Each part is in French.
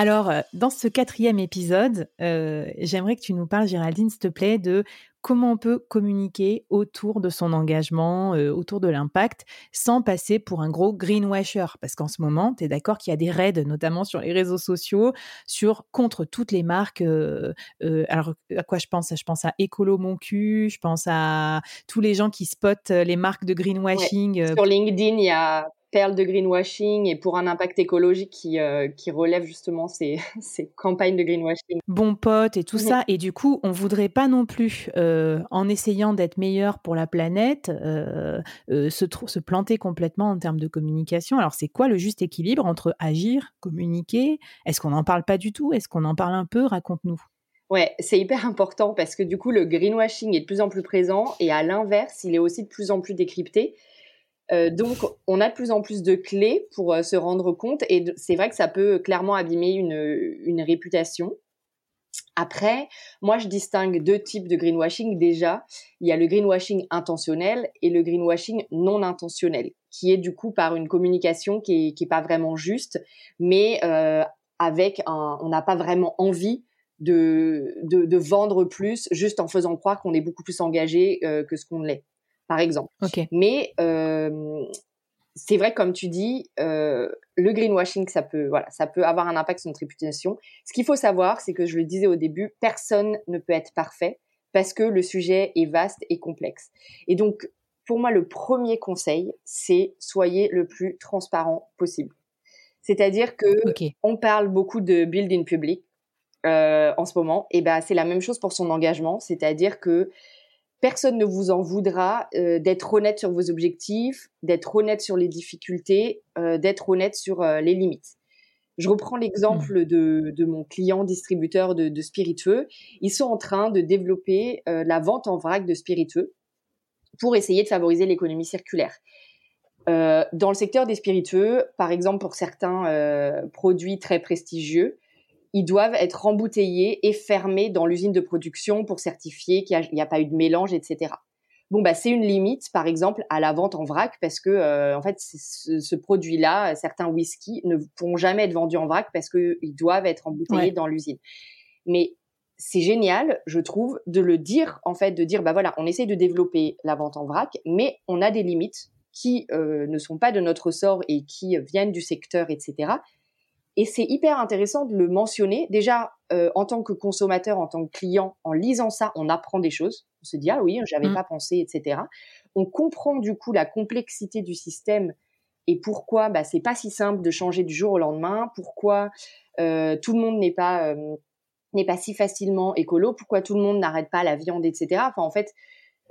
Alors, euh, dans ce quatrième épisode, euh, j'aimerais que tu nous parles, Géraldine, s'il te plaît, de comment on peut communiquer autour de son engagement, euh, autour de l'impact, sans passer pour un gros greenwasher. Parce qu'en ce moment, tu es d'accord qu'il y a des raids, notamment sur les réseaux sociaux, sur contre toutes les marques. alors, à quoi je pense? Je pense à Écolo Mon Cul, je pense à tous les gens qui spotent les marques de greenwashing. Sur LinkedIn, il y a perle de greenwashing et pour un impact écologique qui, euh, qui relève justement ces, ces, campagnes de greenwashing. Bon pote et tout ça. Et du coup, on voudrait pas non plus, euh, en essayant d'être meilleur pour la planète, euh, se, se planter complètement en termes de communication. Alors, c'est quoi le juste équilibre entre agir, communiquer? Est-ce qu'on n'en parle pas du tout? Est-ce qu'on en parle un peu? Raconte-nous. Ouais, c'est hyper important parce que du coup, le greenwashing est de plus en plus présent et à l'inverse, il est aussi de plus en plus décrypté. Euh, donc, on a de plus en plus de clés pour euh, se rendre compte et c'est vrai que ça peut clairement abîmer une, réputation. Après, moi, je distingue deux types de greenwashing. Déjà, il y a le greenwashing intentionnel et le greenwashing non intentionnel, qui est du coup par une communication qui est, pas vraiment juste, mais euh, avec un, on n'a pas vraiment envie de, de, vendre plus juste en faisant croire qu'on est beaucoup plus engagé que ce qu'on l'est par exemple. Mais euh, c'est vrai, comme tu dis, euh, le greenwashing, ça peut, voilà, ça peut avoir un impact sur notre réputation. Ce qu'il faut savoir, c'est que je le disais au début, personne ne peut être parfait parce que le sujet est vaste et complexe. Et donc, pour moi, le premier conseil, c'est soyez le plus transparent possible. C'est-à-dire que on parle beaucoup de building public euh, en ce moment, et ben c'est la même chose pour son engagement, c'est-à-dire que personne ne vous en voudra euh, d'être honnête sur vos objectifs, d'être honnête sur les difficultés, euh, d'être honnête sur euh, les limites. Je reprends l'exemple mmh. de, mon client distributeur de, de, spiritueux. Ils sont en train de développer la vente en vrac de spiritueux pour essayer de favoriser l'économie circulaire. dans le secteur des spiritueux, par exemple pour certains produits très prestigieux, ils doivent être embouteillés et fermés dans l'usine de production pour certifier qu'il n'y a, pas eu de mélange, etc. Bon, bah, c'est une limite, par exemple, à la vente en vrac, parce que, euh, en fait, ce, produit-là, certains whisky ne pourront jamais être vendus en vrac parce qu'ils doivent être embouteillés dans l'usine. Mais c'est génial, je trouve, de le dire, en fait, de dire, bah voilà, on essaie de développer la vente en vrac, mais on a des limites qui euh, ne sont pas de notre sort et qui viennent du secteur, etc. Et c'est hyper intéressant de le mentionner. Déjà, euh, en tant que consommateur, en tant que client, en lisant ça, on apprend des choses. On se dit, ah oui, j'avais mmh. pas pensé, etc. On comprend du coup la complexité du système et pourquoi bah, c'est pas si simple de changer du jour au lendemain, pourquoi euh, tout le monde n'est pas, euh, n'est pas si facilement écolo, pourquoi tout le monde n'arrête pas la viande, etc. Enfin, en fait,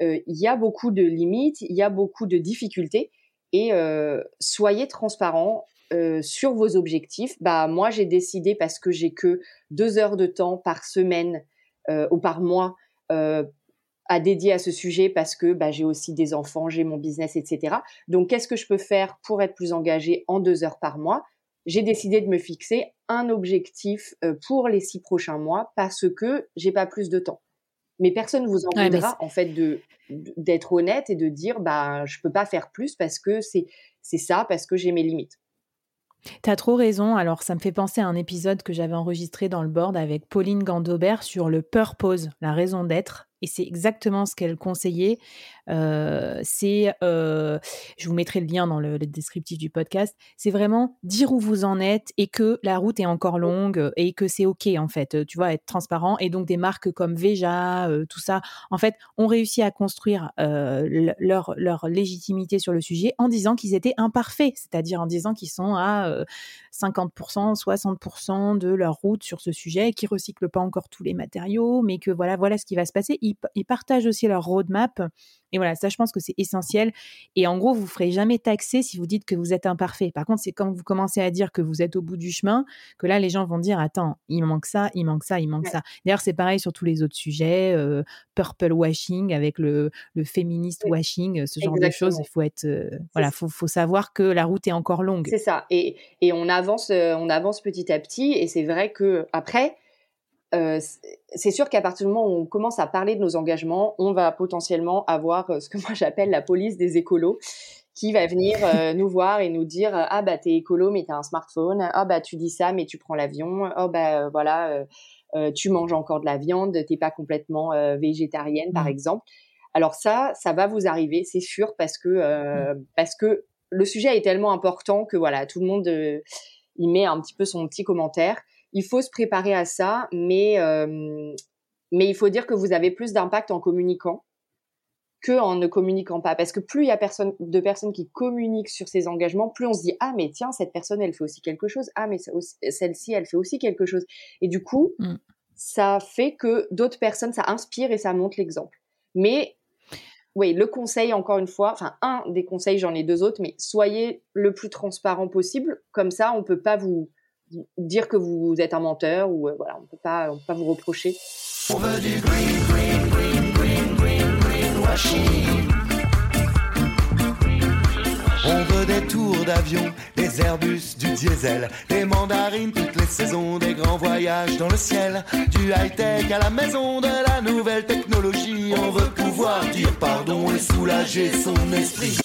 il y a beaucoup de limites, il y a beaucoup de difficultés et soyez transparents, euh, sur vos objectifs, bah moi j'ai décidé parce que j'ai que deux heures de temps par semaine euh, ou par mois euh, à dédier à ce sujet parce que bah, j'ai aussi des enfants, j'ai mon business, etc. Donc qu'est-ce que je peux faire pour être plus engagé en deux heures par mois? J'ai décidé de me fixer un objectif pour les six prochains mois parce que j'ai pas plus de temps. Mais personne ne vous en voudra en fait de d'être honnête et de dire bah je peux pas faire plus parce que c'est c'est ça parce que j'ai mes limites. T'as trop raison. Alors, ça me fait penser à un épisode que j'avais enregistré dans le board avec Pauline Gandobert sur le purpose, la raison d'être. Et c'est exactement ce qu'elle conseillait. Euh, c'est, euh, je vous mettrai le lien dans le, descriptif du podcast. C'est vraiment dire où vous en êtes et que la route est encore longue et que c'est ok en fait. Tu vois, être transparent et donc des marques comme Veja, euh, tout ça, en fait, ont réussi à construire leur leur légitimité sur le sujet en disant qu'ils étaient imparfaits, c'est-à-dire en disant qu'ils sont à 50%, 60% de leur route sur ce sujet, qu'ils recyclent pas encore tous les matériaux, mais que voilà, voilà ce qui va se passer ils, partagent aussi leur roadmap. Et voilà, ça, je pense que c'est essentiel. Et en gros, vous ne ferez jamais taxer si vous dites que vous êtes imparfait. Par contre, c'est quand vous commencez à dire que vous êtes au bout du chemin que là, les gens vont dire Attends, il manque ça, il manque ça, il manque ça. D'ailleurs, c'est pareil sur tous les autres sujets euh, purple washing avec le, le féministe washing, ce genre de choses. Il faut être. Euh, voilà, faut, faut savoir que la route est encore longue. C'est ça. Et, et on, avance, euh, on avance petit à petit. Et c'est vrai que après euh, c'est sûr qu'à partir du moment où on commence à parler de nos engagements, on va potentiellement avoir euh, ce que moi j'appelle la police des écolos qui va venir euh, nous voir et nous dire ah bah t'es écolo mais t'as un smartphone. Ah bah tu dis ça mais tu prends l'avion. Oh bah voilà tu manges encore de la viande. T'es pas complètement végétarienne par mmh. exemple alors ça ça va vous arriver c'est sûr parce que mmh. parce que le sujet est tellement important que voilà tout le monde il met un petit peu son petit commentaire il faut se préparer à ça, mais, euh, mais il faut dire que vous avez plus d'impact en communiquant que en ne communiquant pas. Parce que plus il y a personne, de personnes qui communiquent sur ces engagements, plus on se dit ah mais tiens cette personne elle fait aussi quelque chose, ah mais celle-ci elle fait aussi quelque chose. Et du coup, mm. ça fait que d'autres personnes, ça inspire et ça montre l'exemple. Mais oui, le conseil, encore une fois, enfin, un des conseils, j'en ai deux autres, mais soyez le plus transparent possible. Comme ça, on peut pas vous, dire que vous êtes un menteur ou euh, voilà, on on peut pas vous reprocher. On veut du green, green, green, green, green, green washing. On veut des tours d'avion, des Airbus, du diesel, des mandarines toutes les saisons, des grands voyages dans le ciel, du high-tech à la maison, de la nouvelle technologie. On veut pouvoir dire pardon et soulager son esprit.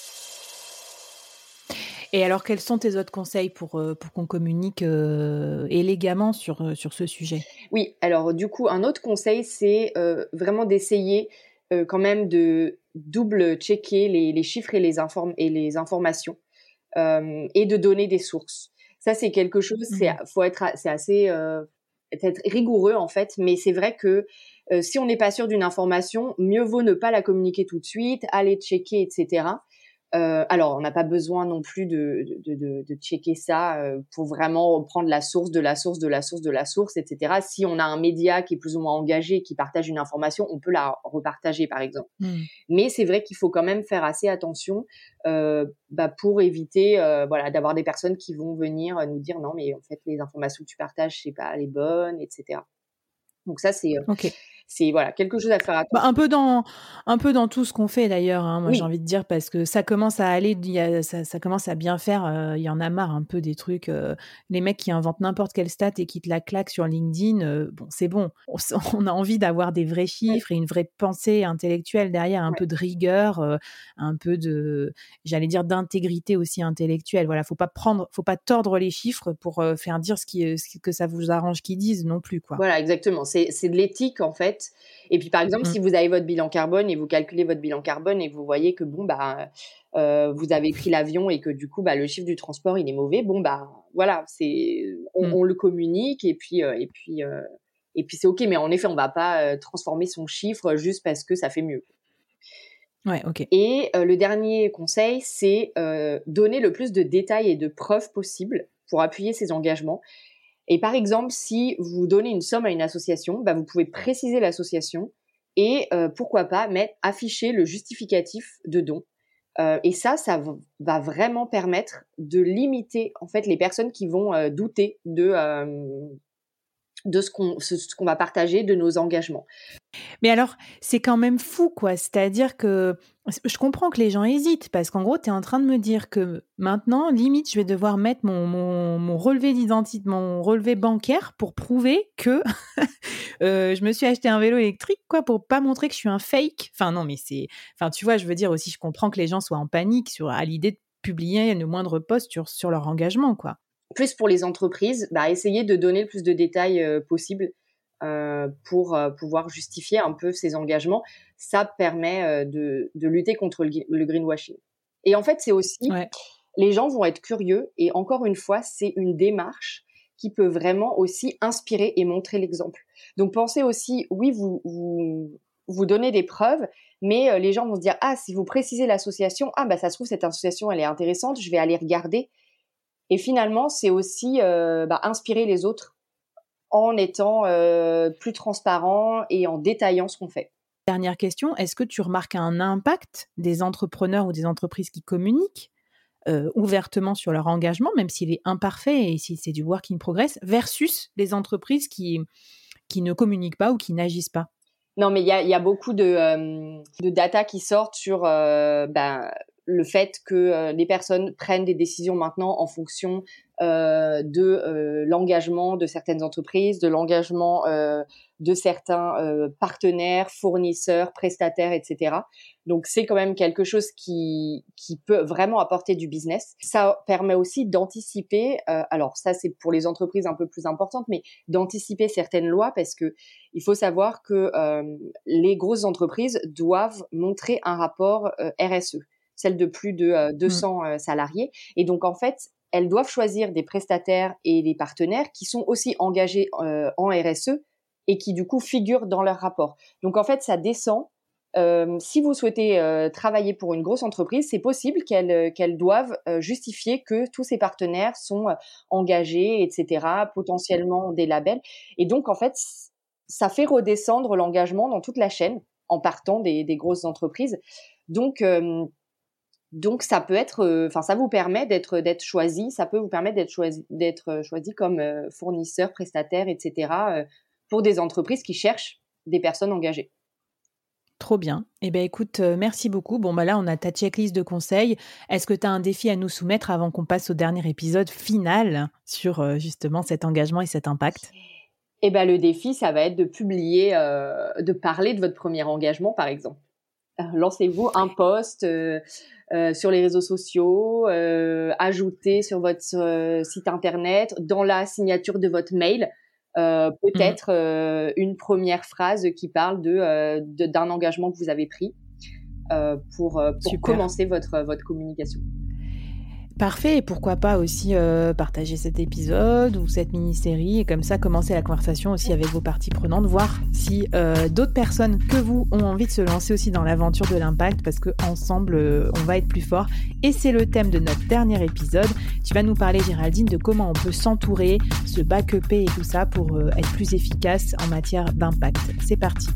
Et alors, quels sont tes autres conseils pour, euh, pour qu'on communique euh, élégamment sur, euh, sur ce sujet? Oui, alors du coup, un autre conseil, c'est vraiment d'essayer quand même de double-checker les, les, chiffres et les, et les informations et de donner des sources. Ça, c'est quelque chose, c'est mmh faut être, c'est assez être rigoureux en fait, mais c'est vrai que si on n'est pas sûr d'une information, mieux vaut ne pas la communiquer tout de suite, aller checker, etc. Euh, alors, on n'a pas besoin non plus de, de, de, de checker ça euh, pour vraiment prendre la source de la source de la source de la source, etc. Si on a un média qui est plus ou moins engagé, qui partage une information, on peut la repartager, par exemple. Mmh. Mais c'est vrai qu'il faut quand même faire assez attention euh, bah, pour éviter, voilà, d'avoir des personnes qui vont venir nous dire non, mais en fait, les informations que tu partages, c'est pas les bonnes, etc. Donc ça, c'est c'est voilà quelque chose à faire attention. Bah, un peu dans un peu dans tout ce qu'on fait d'ailleurs. Hein, moi j'ai envie de dire parce que ça commence à aller, ça, ça, commence à bien faire. Euh, il y en a marre un peu des trucs. Euh, les mecs qui inventent n'importe quelle stat et qui te la claquent sur LinkedIn. Euh, bon c'est bon. On, a envie d'avoir des vrais chiffres et une vraie pensée intellectuelle derrière, un peu de rigueur, un peu de, j'allais dire d'intégrité aussi intellectuelle. Voilà, faut pas prendre, faut pas tordre les chiffres pour faire dire ce qui ce que ça vous arrange qu'ils disent non plus quoi. Voilà exactement. C'est de l'éthique en fait et puis, par exemple, si mmh. vous avez votre bilan carbone et vous calculez votre bilan carbone et que vous voyez que, bon, bah, euh, vous avez pris l'avion et que, du coup, bah, le chiffre du transport, il est mauvais, bon, bah, voilà, c'est, on, mmh. le communique et puis, euh, et puis, euh, et puis c'est OK. Mais en effet, on va pas transformer son chiffre juste parce que ça fait mieux. Ouais, ok. Et le dernier conseil, c'est donner le plus de détails et de preuves possibles pour appuyer ses engagements. Et par exemple, si vous donnez une somme à une association, bah, vous pouvez préciser l'association et euh, pourquoi pas mettre afficher le justificatif de don. Euh, et ça, ça va vraiment permettre de limiter en fait les personnes qui vont euh, douter de de ce qu'on va partager, de nos engagements. Mais alors, c'est quand même fou, quoi. C'est-à-dire que je comprends que les gens hésitent, parce qu'en gros, tu es en train de me dire que maintenant, limite, je vais devoir mettre mon, relevé d'identité, mon relevé bancaire pour prouver que euh, je me suis acheté un vélo électrique, quoi, pour pas montrer que je suis un fake. Enfin, non, mais c'est. Enfin, tu vois, je veux dire aussi, je comprends que les gens soient en panique sur, à l'idée de publier le moindre poste sur, sur leur engagement, quoi plus pour les entreprises, bah, essayez de donner le plus de détails euh, possible. pour pouvoir justifier un peu ses engagements. Ça permet de, lutter contre le, greenwashing. Et en fait, c'est aussi, les gens vont être curieux et encore une fois, c'est une démarche qui peut vraiment aussi inspirer et montrer l'exemple. Donc pensez aussi, oui, vous, vous, vous donnez des preuves, mais euh, les gens vont se dire, ah, si vous précisez l'association, ah, bah ça se trouve, cette association, elle est intéressante, je vais aller regarder. Et finalement, c'est aussi euh, bah, inspirer les autres en étant euh, plus transparent et en détaillant ce qu'on fait. Dernière question, est-ce que tu remarques un impact des entrepreneurs ou des entreprises qui communiquent euh, ouvertement sur leur engagement, même s'il est imparfait et si c'est du work in progress, versus les entreprises qui, qui ne communiquent pas ou qui n'agissent pas? Non, mais il y a, y a, beaucoup de, euh, de, data qui sortent sur euh, ben, le fait que les personnes prennent des décisions maintenant en fonction euh, de euh, l'engagement de certaines entreprises, de l'engagement euh, de certains partenaires, fournisseurs, prestataires, etc. Donc c'est quand même quelque chose qui, qui peut vraiment apporter du business. Ça permet aussi d'anticiper, alors ça c'est pour les entreprises un peu plus importantes, mais d'anticiper certaines lois parce que il faut savoir que les grosses entreprises doivent montrer un rapport RSE celle de plus de 200 mmh. salariés. Et donc, en fait, elles doivent choisir des prestataires et des partenaires qui sont aussi engagés euh, en RSE et qui du coup figurent dans leur rapport. Donc en fait, ça descend. Euh, si vous souhaitez euh, travailler pour une grosse entreprise, c'est possible qu'elles doivent justifier que tous ces partenaires sont engagés, etc., potentiellement des labels. Et donc en fait, ça fait redescendre l'engagement dans toute la chaîne en partant des, des grosses entreprises. Donc donc ça peut être, euh, enfin ça vous permet d'être d'être choisi, ça peut vous permettre d'être choisi d'être euh, choisi comme euh, fournisseur, prestataire, etc. pour des entreprises qui cherchent des personnes engagées. Trop bien. Eh bien, écoute, merci beaucoup. Bon, bah là, on a ta checklist de conseils. Est-ce que tu as un défi à nous soumettre avant qu'on passe au dernier épisode final sur justement cet engagement et cet impact? Eh bien, le défi, ça va être de publier, de parler de votre premier engagement, par exemple. Lancez-vous un post euh, sur les réseaux sociaux, euh, ajouter sur votre euh, site internet, dans la signature de votre mail, peut-être une première phrase qui parle de d'un engagement que vous avez pris pour, pour commencer votre votre communication. Parfait, et pourquoi pas aussi euh, partager cet épisode ou cette mini-série et comme ça commencer la conversation aussi avec vos parties prenantes, voir si euh, d'autres personnes que vous ont envie de se lancer aussi dans l'aventure de l'impact parce que ensemble euh, on va être plus fort. Et c'est le thème de notre dernier épisode. Tu vas nous parler Géraldine de comment on peut s'entourer, se backuper et tout ça pour être plus efficace en matière d'impact. C'est parti.